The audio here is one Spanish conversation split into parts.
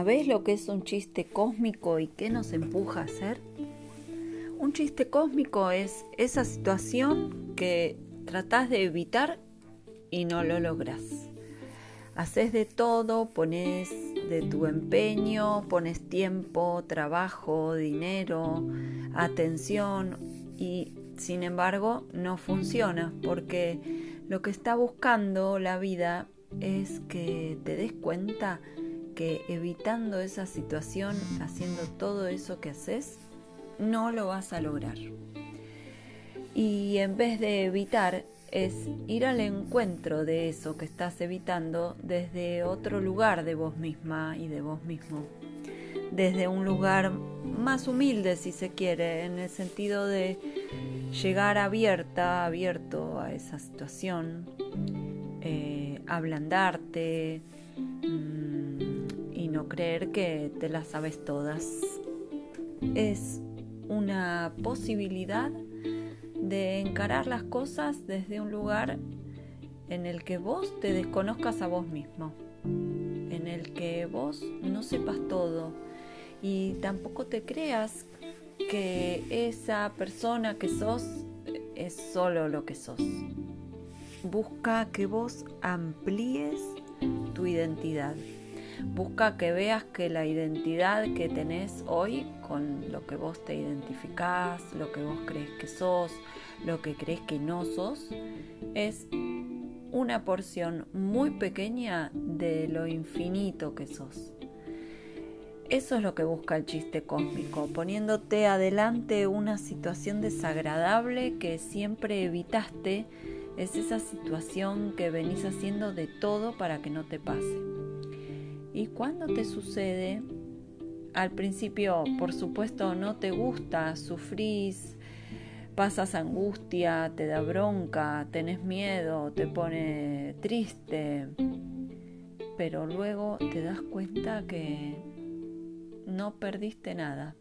¿Sabés lo que es un chiste cósmico y qué nos empuja a hacer? Un chiste cósmico es esa situación que tratás de evitar y no lo logras. Haces de todo, pones de tu empeño, pones tiempo, trabajo, dinero, atención y sin embargo no funciona porque lo que está buscando la vida es que te des cuenta que evitando esa situación, haciendo todo eso que haces, no lo vas a lograr. Y en vez de evitar, es ir al encuentro de eso que estás evitando desde otro lugar de vos misma y de vos mismo. Desde un lugar más humilde, si se quiere, en el sentido de llegar abierta, abierto a esa situación, eh, ablandarte mm, no creer que te las sabes todas. Es una posibilidad de encarar las cosas desde un lugar en el que vos te desconozcas a vos mismo, en el que vos no sepas todo y tampoco te creas que esa persona que sos es solo lo que sos. Busca que vos amplíes tu identidad. Busca que veas que la identidad que tenés hoy con lo que vos te identificás, lo que vos crees que sos, lo que crees que no sos, es una porción muy pequeña de lo infinito que sos. Eso es lo que busca el chiste cósmico, poniéndote adelante una situación desagradable que siempre evitaste. Es esa situación que venís haciendo de todo para que no te pase. Y cuando te sucede, al principio, por supuesto, no te gusta, sufrís, pasas angustia, te da bronca, tenés miedo, te pone triste, pero luego te das cuenta que no perdiste nada,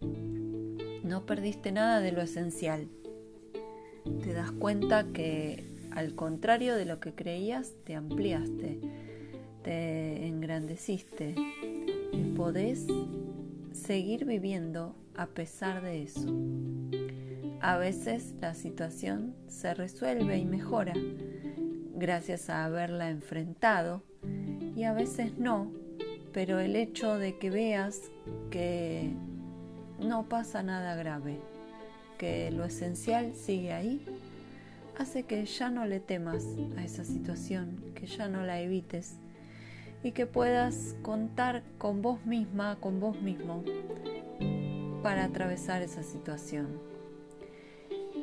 no perdiste nada de lo esencial. Te das cuenta que al contrario de lo que creías, te ampliaste, te engrandeciste y podés seguir viviendo a pesar de eso. A veces la situación se resuelve y mejora gracias a haberla enfrentado y a veces no, pero el hecho de que veas que no pasa nada grave, que lo esencial sigue ahí, hace que ya no le temas a esa situación, que ya no la evites y que puedas contar con vos misma, con vos mismo, para atravesar esa situación.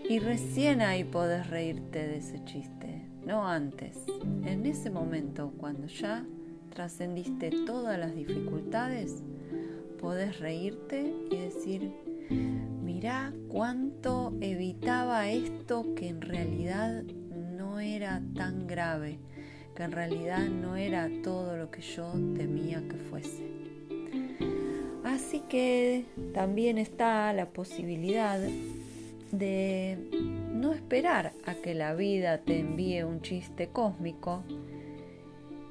Y recién ahí podés reírte de ese chiste, no antes, en ese momento cuando ya trascendiste todas las dificultades, podés reírte y decir, mirá cuánto evitaba esto que en realidad no era tan grave, que en realidad no era todo lo que yo temía que fuese. Así que también está la posibilidad de no esperar a que la vida te envíe un chiste cósmico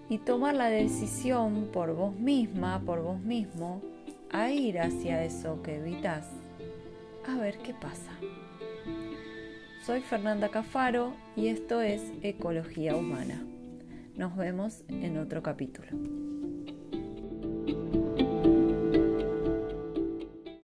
y tomar la decisión por vos misma, por vos mismo, a ir hacia eso que evitas. A ver qué pasa. Soy Fernanda Cafaro y esto es Ecología Humana. Nos vemos en otro capítulo.